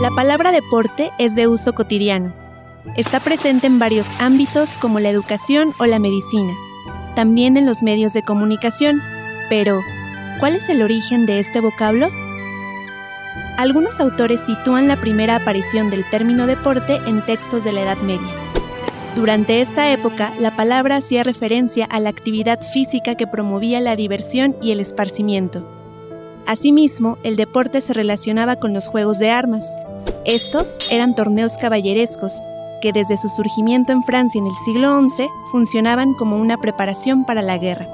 La palabra deporte es de uso cotidiano. Está presente en varios ámbitos como la educación o la medicina, también en los medios de comunicación. Pero, ¿cuál es el origen de este vocablo? Algunos autores sitúan la primera aparición del término deporte en textos de la Edad Media. Durante esta época, la palabra hacía referencia a la actividad física que promovía la diversión y el esparcimiento. Asimismo, el deporte se relacionaba con los juegos de armas. Estos eran torneos caballerescos que desde su surgimiento en Francia en el siglo XI funcionaban como una preparación para la guerra.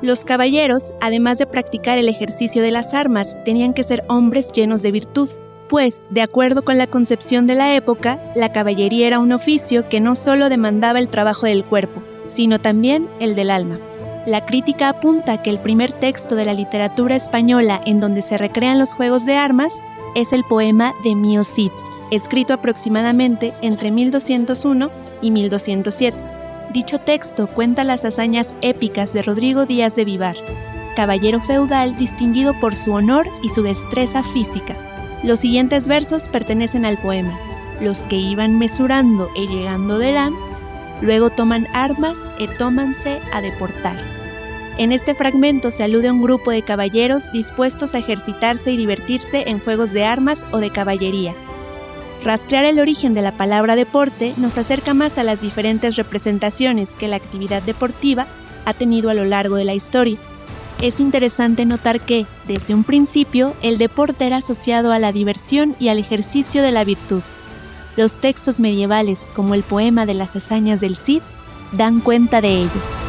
Los caballeros, además de practicar el ejercicio de las armas, tenían que ser hombres llenos de virtud, pues, de acuerdo con la concepción de la época, la caballería era un oficio que no solo demandaba el trabajo del cuerpo, sino también el del alma. La crítica apunta que el primer texto de la literatura española en donde se recrean los juegos de armas es el poema de Mio Cid, escrito aproximadamente entre 1201 y 1207. Dicho texto cuenta las hazañas épicas de Rodrigo Díaz de Vivar, caballero feudal distinguido por su honor y su destreza física. Los siguientes versos pertenecen al poema. Los que iban mesurando e llegando delante, luego toman armas e tómanse a deportar. En este fragmento se alude a un grupo de caballeros dispuestos a ejercitarse y divertirse en juegos de armas o de caballería, Rastrear el origen de la palabra deporte nos acerca más a las diferentes representaciones que la actividad deportiva ha tenido a lo largo de la historia. Es interesante notar que, desde un principio, el deporte era asociado a la diversión y al ejercicio de la virtud. Los textos medievales, como el poema de las hazañas del Cid, dan cuenta de ello.